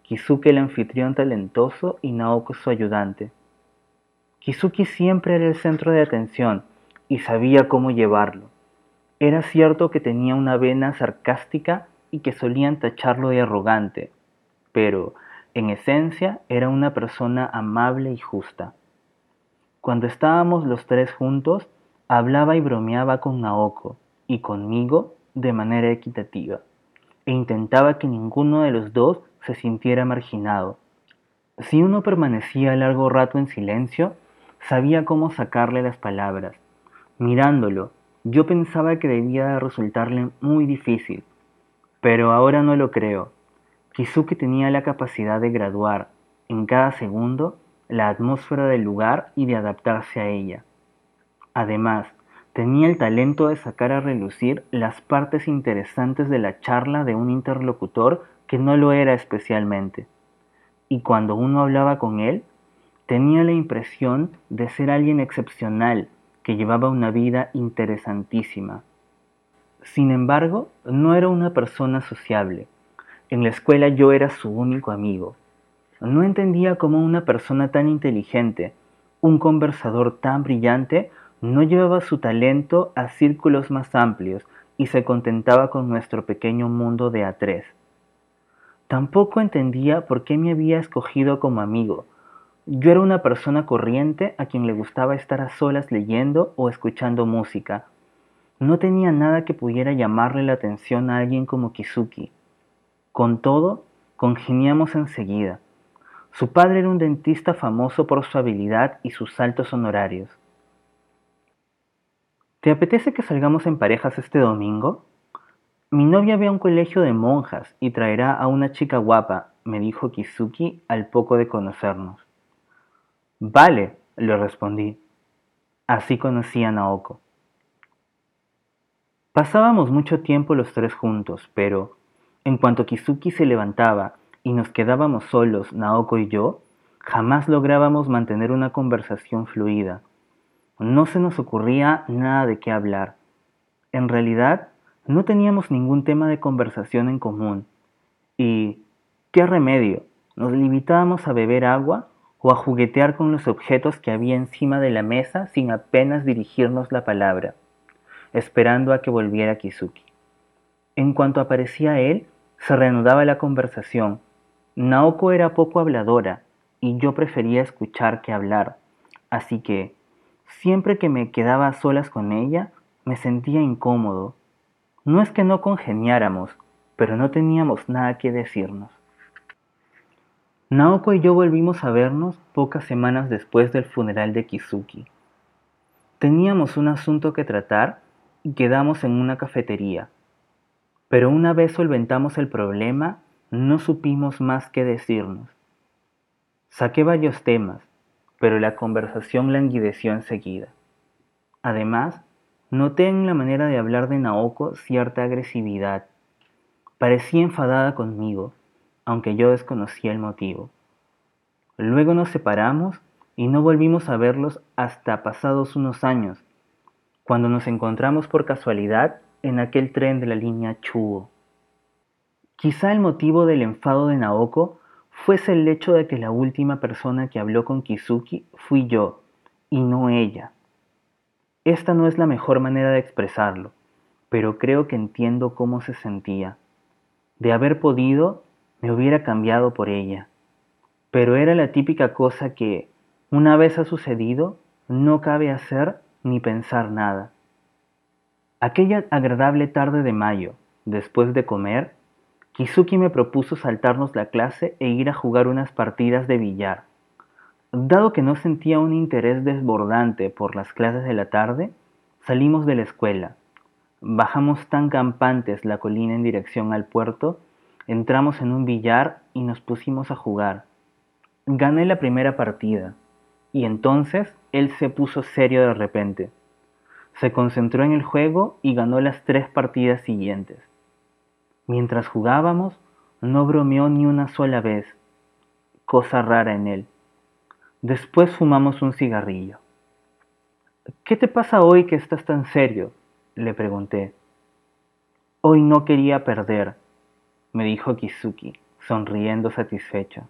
Kizuki el anfitrión talentoso y Naoko su ayudante. Kizuki siempre era el centro de atención y sabía cómo llevarlo. Era cierto que tenía una vena sarcástica y que solían tacharlo de arrogante, pero en esencia era una persona amable y justa. Cuando estábamos los tres juntos, hablaba y bromeaba con Naoko y conmigo de manera equitativa, e intentaba que ninguno de los dos se sintiera marginado. Si uno permanecía largo rato en silencio, Sabía cómo sacarle las palabras. Mirándolo, yo pensaba que debía resultarle muy difícil, pero ahora no lo creo. Kizuki tenía la capacidad de graduar, en cada segundo, la atmósfera del lugar y de adaptarse a ella. Además, tenía el talento de sacar a relucir las partes interesantes de la charla de un interlocutor que no lo era especialmente. Y cuando uno hablaba con él, tenía la impresión de ser alguien excepcional que llevaba una vida interesantísima. Sin embargo, no era una persona sociable. En la escuela yo era su único amigo. No entendía cómo una persona tan inteligente, un conversador tan brillante, no llevaba su talento a círculos más amplios y se contentaba con nuestro pequeño mundo de a tres. Tampoco entendía por qué me había escogido como amigo. Yo era una persona corriente a quien le gustaba estar a solas leyendo o escuchando música. No tenía nada que pudiera llamarle la atención a alguien como Kizuki. Con todo, congeniamos enseguida. Su padre era un dentista famoso por su habilidad y sus altos honorarios. ¿Te apetece que salgamos en parejas este domingo? Mi novia ve a un colegio de monjas y traerá a una chica guapa, me dijo Kizuki al poco de conocernos. Vale, le respondí. Así conocí a Naoko. Pasábamos mucho tiempo los tres juntos, pero en cuanto Kizuki se levantaba y nos quedábamos solos, Naoko y yo, jamás lográbamos mantener una conversación fluida. No se nos ocurría nada de qué hablar. En realidad, no teníamos ningún tema de conversación en común. Y, ¿qué remedio? Nos limitábamos a beber agua o a juguetear con los objetos que había encima de la mesa sin apenas dirigirnos la palabra, esperando a que volviera Kizuki. En cuanto aparecía él, se reanudaba la conversación. Naoko era poco habladora y yo prefería escuchar que hablar, así que Siempre que me quedaba a solas con ella, me sentía incómodo. No es que no congeniáramos, pero no teníamos nada que decirnos. Naoko y yo volvimos a vernos pocas semanas después del funeral de Kizuki. Teníamos un asunto que tratar y quedamos en una cafetería. Pero una vez solventamos el problema, no supimos más que decirnos. Saqué varios temas, pero la conversación languideció enseguida. Además, noté en la manera de hablar de Naoko cierta agresividad. Parecía enfadada conmigo, aunque yo desconocía el motivo. Luego nos separamos y no volvimos a verlos hasta pasados unos años, cuando nos encontramos por casualidad en aquel tren de la línea Chuo. Quizá el motivo del enfado de Naoko fuese el hecho de que la última persona que habló con Kizuki fui yo y no ella. Esta no es la mejor manera de expresarlo, pero creo que entiendo cómo se sentía. De haber podido, me hubiera cambiado por ella. Pero era la típica cosa que, una vez ha sucedido, no cabe hacer ni pensar nada. Aquella agradable tarde de mayo, después de comer, Kizuki me propuso saltarnos la clase e ir a jugar unas partidas de billar. Dado que no sentía un interés desbordante por las clases de la tarde, salimos de la escuela. Bajamos tan campantes la colina en dirección al puerto, entramos en un billar y nos pusimos a jugar. Gané la primera partida, y entonces él se puso serio de repente. Se concentró en el juego y ganó las tres partidas siguientes. Mientras jugábamos, no bromeó ni una sola vez, cosa rara en él. Después fumamos un cigarrillo. ¿Qué te pasa hoy que estás tan serio? le pregunté. Hoy no quería perder, me dijo Kizuki, sonriendo satisfecho.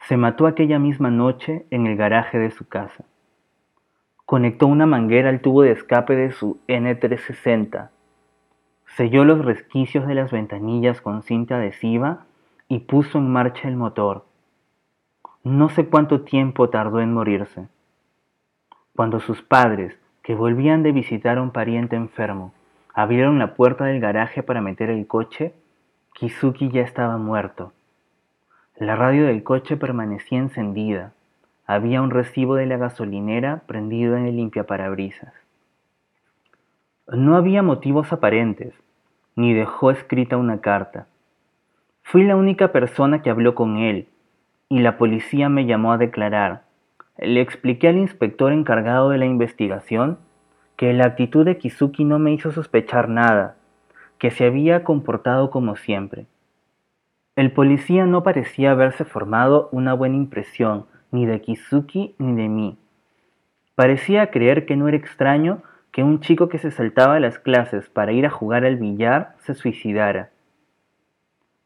Se mató aquella misma noche en el garaje de su casa. Conectó una manguera al tubo de escape de su N360 selló los resquicios de las ventanillas con cinta adhesiva y puso en marcha el motor. No sé cuánto tiempo tardó en morirse. Cuando sus padres, que volvían de visitar a un pariente enfermo, abrieron la puerta del garaje para meter el coche, Kizuki ya estaba muerto. La radio del coche permanecía encendida. Había un recibo de la gasolinera prendido en el limpiaparabrisas. No había motivos aparentes, ni dejó escrita una carta. Fui la única persona que habló con él, y la policía me llamó a declarar. Le expliqué al inspector encargado de la investigación que la actitud de Kizuki no me hizo sospechar nada, que se había comportado como siempre. El policía no parecía haberse formado una buena impresión ni de Kizuki ni de mí. Parecía creer que no era extraño que un chico que se saltaba las clases para ir a jugar al billar se suicidara.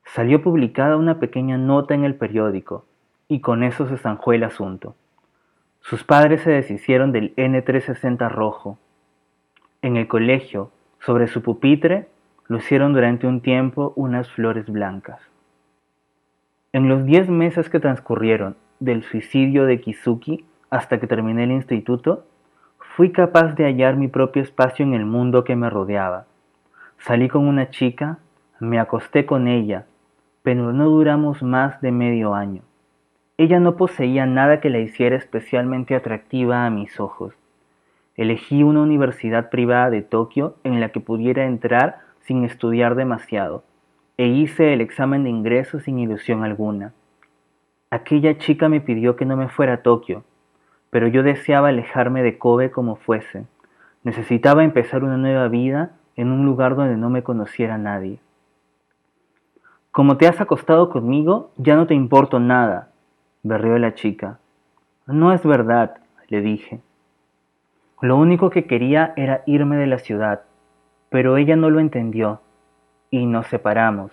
Salió publicada una pequeña nota en el periódico, y con eso se zanjó el asunto. Sus padres se deshicieron del N360 rojo. En el colegio, sobre su pupitre, lucieron durante un tiempo unas flores blancas. En los diez meses que transcurrieron del suicidio de Kizuki hasta que terminé el instituto, Fui capaz de hallar mi propio espacio en el mundo que me rodeaba. Salí con una chica, me acosté con ella, pero no duramos más de medio año. Ella no poseía nada que la hiciera especialmente atractiva a mis ojos. Elegí una universidad privada de Tokio en la que pudiera entrar sin estudiar demasiado, e hice el examen de ingreso sin ilusión alguna. Aquella chica me pidió que no me fuera a Tokio, pero yo deseaba alejarme de Kobe como fuese. Necesitaba empezar una nueva vida en un lugar donde no me conociera nadie. Como te has acostado conmigo, ya no te importo nada, berreó la chica. No es verdad, le dije. Lo único que quería era irme de la ciudad, pero ella no lo entendió y nos separamos.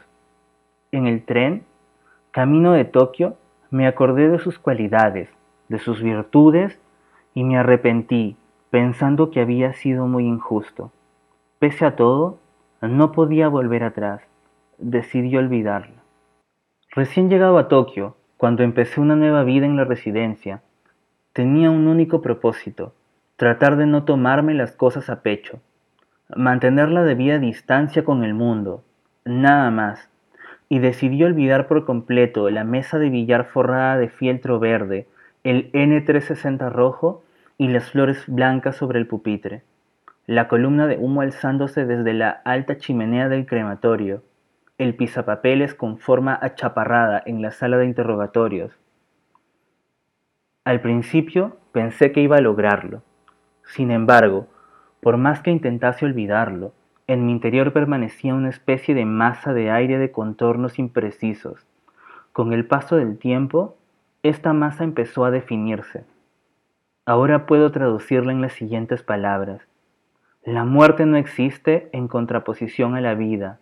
En el tren, camino de Tokio, me acordé de sus cualidades, de sus virtudes y me arrepentí pensando que había sido muy injusto. Pese a todo, no podía volver atrás. Decidí olvidarla. Recién llegado a Tokio, cuando empecé una nueva vida en la residencia, tenía un único propósito, tratar de no tomarme las cosas a pecho, mantener la debida distancia con el mundo, nada más, y decidí olvidar por completo la mesa de billar forrada de fieltro verde el N360 rojo y las flores blancas sobre el pupitre, la columna de humo alzándose desde la alta chimenea del crematorio, el pisapapeles con forma achaparrada en la sala de interrogatorios. Al principio pensé que iba a lograrlo. Sin embargo, por más que intentase olvidarlo, en mi interior permanecía una especie de masa de aire de contornos imprecisos. Con el paso del tiempo, esta masa empezó a definirse. Ahora puedo traducirla en las siguientes palabras. La muerte no existe en contraposición a la vida,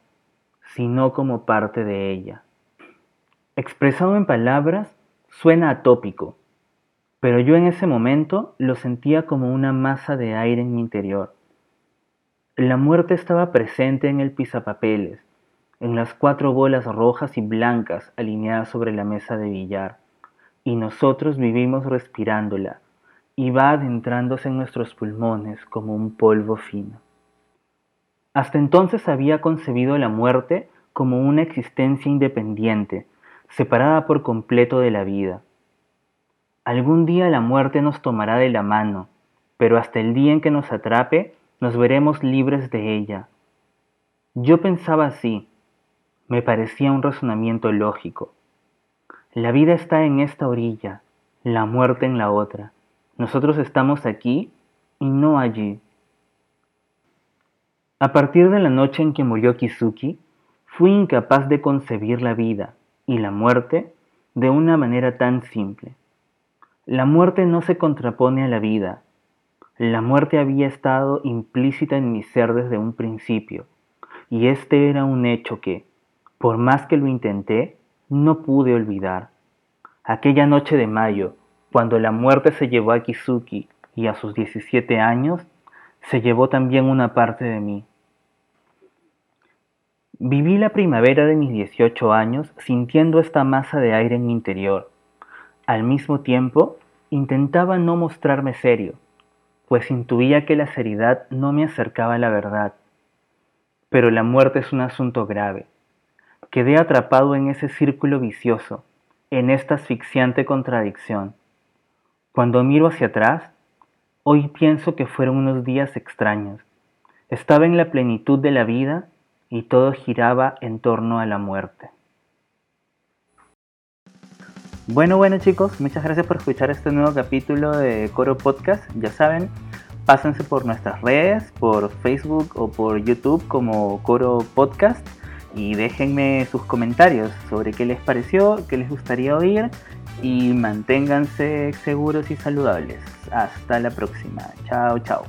sino como parte de ella. Expresado en palabras, suena atópico, pero yo en ese momento lo sentía como una masa de aire en mi interior. La muerte estaba presente en el pisapapeles, en las cuatro bolas rojas y blancas alineadas sobre la mesa de billar y nosotros vivimos respirándola y va adentrándose en nuestros pulmones como un polvo fino. Hasta entonces había concebido la muerte como una existencia independiente, separada por completo de la vida. Algún día la muerte nos tomará de la mano, pero hasta el día en que nos atrape, nos veremos libres de ella. Yo pensaba así, me parecía un razonamiento lógico. La vida está en esta orilla, la muerte en la otra. Nosotros estamos aquí y no allí. A partir de la noche en que murió Kizuki, fui incapaz de concebir la vida y la muerte de una manera tan simple. La muerte no se contrapone a la vida. La muerte había estado implícita en mi ser desde un principio, y este era un hecho que, por más que lo intenté, no pude olvidar. Aquella noche de mayo, cuando la muerte se llevó a Kizuki y a sus 17 años, se llevó también una parte de mí. Viví la primavera de mis 18 años sintiendo esta masa de aire en mi interior. Al mismo tiempo, intentaba no mostrarme serio, pues intuía que la seriedad no me acercaba a la verdad. Pero la muerte es un asunto grave Quedé atrapado en ese círculo vicioso, en esta asfixiante contradicción. Cuando miro hacia atrás, hoy pienso que fueron unos días extraños. Estaba en la plenitud de la vida y todo giraba en torno a la muerte. Bueno, bueno chicos, muchas gracias por escuchar este nuevo capítulo de Coro Podcast. Ya saben, pásense por nuestras redes, por Facebook o por YouTube como Coro Podcast y déjenme sus comentarios sobre qué les pareció, qué les gustaría oír y manténganse seguros y saludables. Hasta la próxima. Chao, chao.